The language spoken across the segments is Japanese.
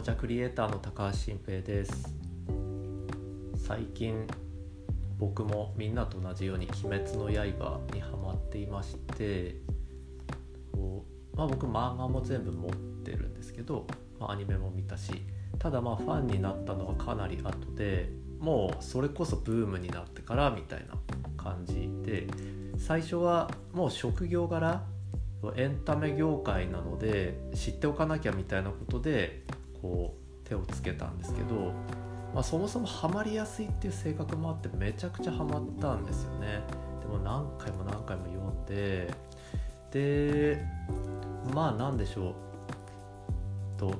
もちゃクリエイターの高橋新平です。最近僕もみんなと同じように「鬼滅の刃」にハマっていましてまあ、僕漫画も全部持ってるんですけど、まあ、アニメも見たしただまあファンになったのはかなり後でもうそれこそブームになってからみたいな感じで最初はもう職業柄エンタメ業界なので知っておかなきゃみたいなことでこう手をつけたんですけど、まあ、そもそもハマりやすいっていう性格もあってめちゃくちゃハマったんですよね。でも何回も何回も読んででまあ何でしょう。と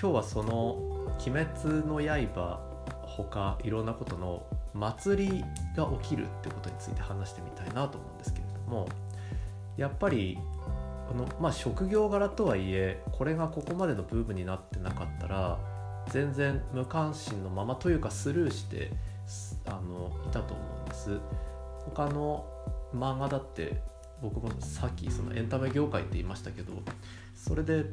今日はその「鬼滅の刃」ほかいろんなことの祭りが起きるってことについて話してみたいなと思うんですけれどもやっぱりあの、まあ、職業柄とはいえこれがここまでのブームになってなかったら全然無関心のままというかスルーしてあのいたと思うんです。他の漫画だって僕もさっきそのエンタメ業界って言いましたけどそれで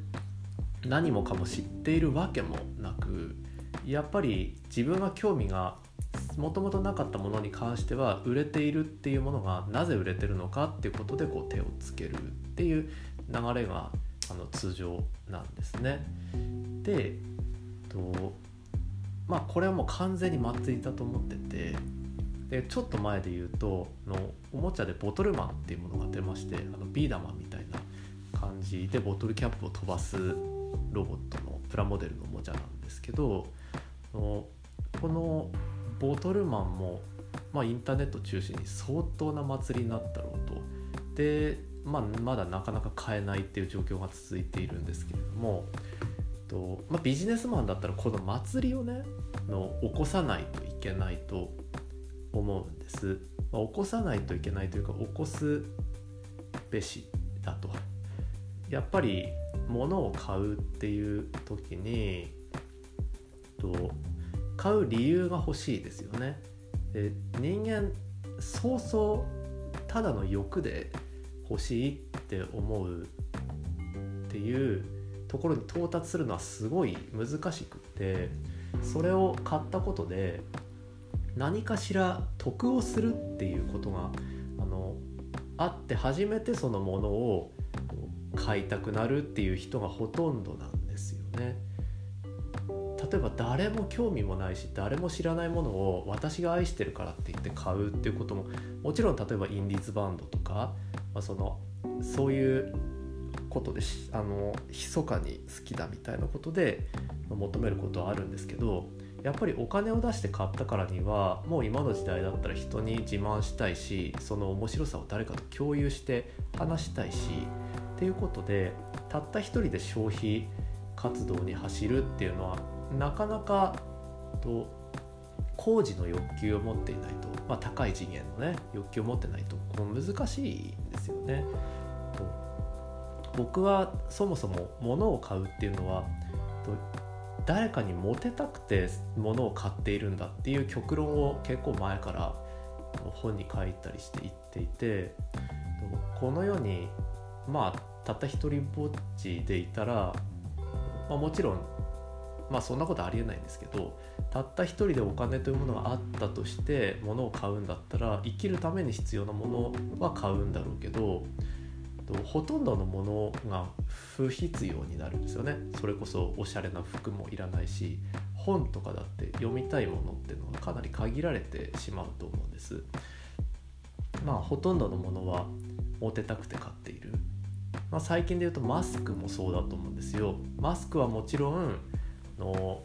何もかも知っているわけもなくやっぱり自分が興味がもともとなかったものに関しては売れているっていうものがなぜ売れてるのかっていうことでこう手をつけるっていう流れがあの通常なんですね。でとまあこれはもう完全に祭りだと思っててでちょっと前で言うとのおもちゃでボトルマンっていうものが出ましてあのビーダマンみたいな感じでボトルキャップを飛ばすロボットのプラモデルのおもちゃなんですけどのこのボトルマンも、まあ、インターネット中心に相当な祭りになったろうと。で、まあ、まだなかなか買えないっていう状況が続いているんですけれどもと、まあ、ビジネスマンだったらこの祭りをねの起こさないといけないと思うんです、まあ、起こさないといけないというか起こすべしだと。やっぱり物を買うっていう時にと買う理由が欲しいですよね。で人間そうそうただの欲で欲しいって思うっていうところに到達するのはすごい難しくってそれを買ったことで何かしら得をするっていうことがあのあって初めてそのものを買いたくなるっていう人がほとんどなんですよね。例えば誰も興味もないし誰も知らないものを私が愛してるからって言って買うっていうことももちろん例えばインディーズバンドとか、まあ、そのそういうことであの密かに好きだみたいなことで求めることはあるんですけどやっぱりお金を出して買ったからにはもう今の時代だったら人に自慢したいしその面白さを誰かと共有して話したいしっていうことでたった一人で消費活動に走るっていうのはなかなかと工事の欲求を持っていないと、まあ、高い次元のね欲求を持ってないとこう難しいんですよね。僕はそもそも物を買うっていうのは誰かにモテたくて物を買っているんだっていう極論を結構前から本に書いたりして言っていてこの世にまあたった一人ぼっちでいたら、まあ、もちろんまあそんなことありえないんですけどたった一人でお金というものがあったとして物を買うんだったら生きるために必要なものは買うんだろうけどとほとんどのものが不必要になるんですよね。それこそおしゃれな服もいらないし本とかだって読みたいものっていうのがかなり限られてしまうと思うんです。まあほとんどのものはモテたくて買っている、まあ、最近で言うとマスクもそうだと思うんですよ。マスクはもちろんの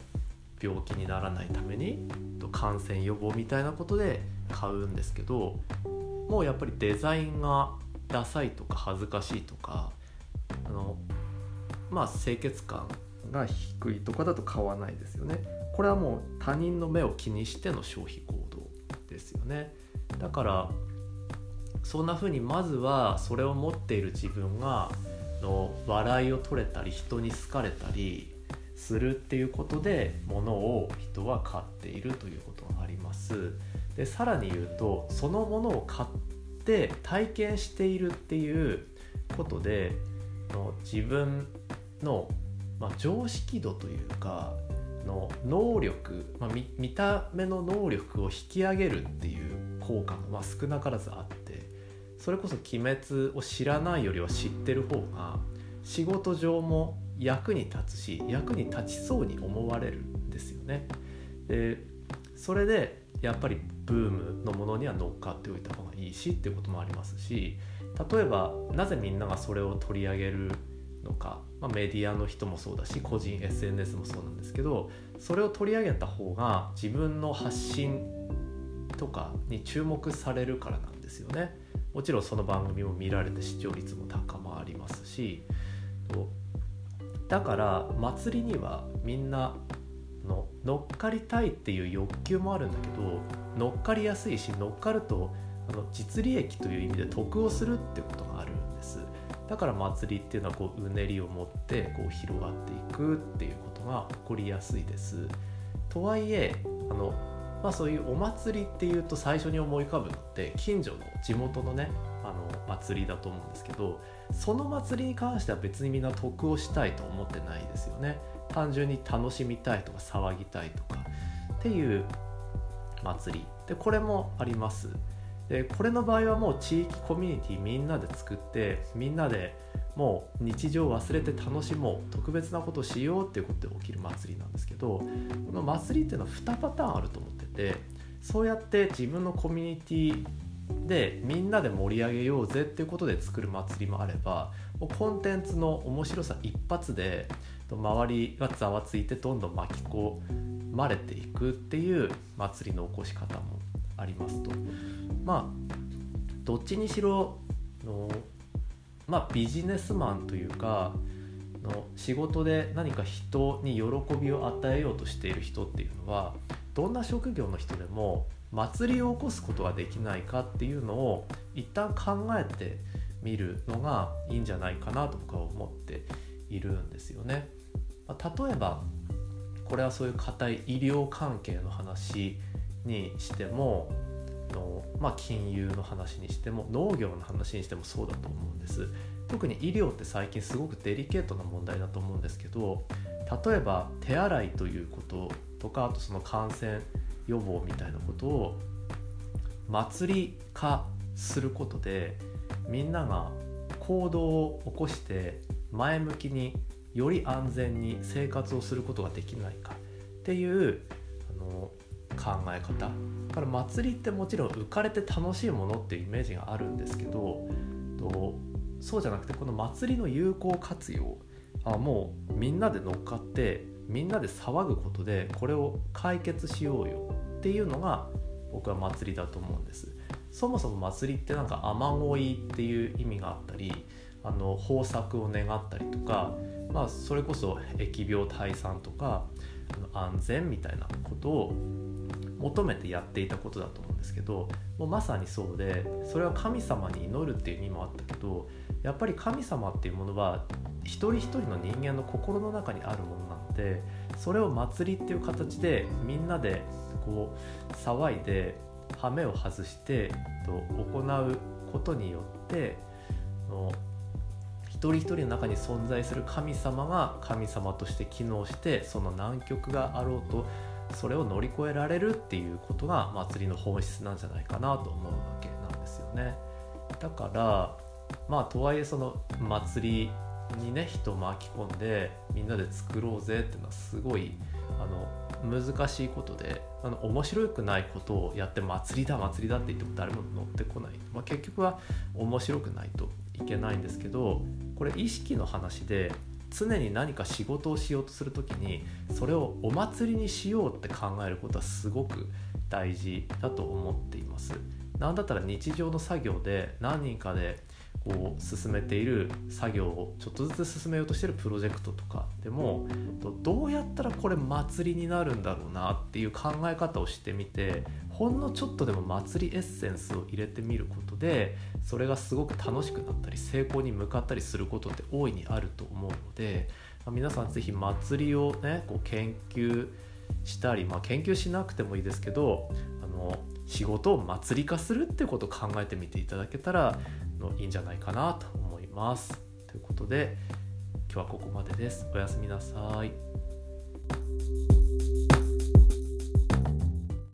病気にならないために感染予防みたいなことで買うんですけどもうやっぱりデザインがダサいとか恥ずかしいとかあのまあ清潔感が低いとかだと買わないですよね。これはもう他人の目を気にしての消費行動ですよね。だからそんな風にまずはそれを持っている自分がの笑いを取れたり人に好かれたりするっていうことで物を人は買っているということがあります。でさらに言うとそのものを買っって体験しているっていうことでの自分のまあ、常識度というかの能力、まあ、見た目の能力を引き上げるっていう効果がまあ少なからずあってそれこそ「鬼滅」を知らないよりは知ってる方が仕事上も役に立つし役に立ちそうに思われるんですよね。でそれでやっぱりブームのものには乗っかっておいた方がいいしっていうこともありますし例えばなぜみんながそれを取り上げるのか、まあ、メディアの人もそうだし個人 SNS もそうなんですけどそれを取り上げた方が自分の発信とかに注目されるからなんですよね。もちろんその番組も見られて視聴率も高まりますしだから祭りにはみんなの乗っかりたいっていう欲求もあるんだけど乗っかりやすいし乗っかるとあの実利益という意味で得をするってことがあるんです。だから祭りっていうのはこううねりを持ってこう広がっていくっていうことが起こりやすいです。とはいえあの、まあ、そういうお祭りっていうと最初に思い浮かぶのって近所の地元のねあの祭りだと思うんですけどその祭りに関しては別にみんな得をしたいと思ってないですよね。単純に楽しみたいとか騒ぎたいとかっていう祭り。でこれもあります。でこれの場合はもう地域コミュニティみんなで作ってみんなでもう日常を忘れて楽しもう特別なことをしようっていうことで起きる祭りなんですけどこの祭りっていうのは2パターンあると思っててそうやって自分のコミュニティでみんなで盛り上げようぜっていうことで作る祭りもあればもうコンテンツの面白さ一発で周りがざわついてどんどん巻き込まれていくっていう祭りの起こし方もありますと。まあどっちにしろのまあビジネスマンというかの仕事で何か人に喜びを与えようとしている人っていうのはどんな職業の人でも祭りを起こすことができないかっていうのを一旦考えてみるのがいいんじゃないかなと僕は思っているんですよね。まあ、例えばこれはそういう硬い医療関係の話にしてもの、まあ、金融の話にしても農業の話にしてもそうだと思うんです特に医療って最近すごくデリケートな問題だと思うんですけど例えば手洗いということとかあとその感染予防みたいなことを祭り化することでみんなが行動を起こして前向きにより安全に生活をすることができないかっていうあの考え方。だから祭りってもちろん浮かれて楽しいものっていうイメージがあるんですけどとそうじゃなくてこの祭りの有効活用あもうみんなで乗っかってみんなで騒ぐことでこれを解決しようよっていうのが僕は祭りだと思うんです。そもそも祭りってなんか雨乞いっていう意味があったりあの豊作を願ったりとかまあ、それこそ疫病退散とか安全みたいなことを求めてやっていたことだと思うんですけどもうまさにそうでそれは神様に祈るっていう意味もあったけどやっぱり神様っていうものは一人一人の人間の心の中にあるものなのでそれを祭りっていう形でみんなでこう騒いで羽目を外して行うことによって一人一人の中に存在する神様が神様として機能してその難局があろうとそれを乗り越えられるっていうことが祭りの本質なんじゃないかなと思うわけなんですよね。だからまあとはいえその祭りにね人を巻き込んでみんなで作ろうぜっていうのはすごいあの難しいことであの面白くないことをやって祭りだ祭りだって言っても誰も乗ってこない、まあ、結局は面白くないといけないんですけどこれ意識の話で常に何か仕事をしようとする時にそれをお祭りにしようって考えることはすごく大事だと思っています。なんだったら日常の作業で何人かでこう進めている作業をちょっとずつ進めようとしてるプロジェクトとかでもどうやったらこれ祭りになるんだろうなっていう考え方をしてみてほんのちょっとでも祭りエッセンスを入れてみることでそれがすごく楽しくなったり成功に向かったりすることって大いにあると思うので、皆さん是非祭りをねこう研究したり、まあ、研究しなくてもいいですけどあの仕事を祭り化するってことを考えてみていただけたらのいいんじゃないかなと思います。ということで今日はここまでですおやすみなさい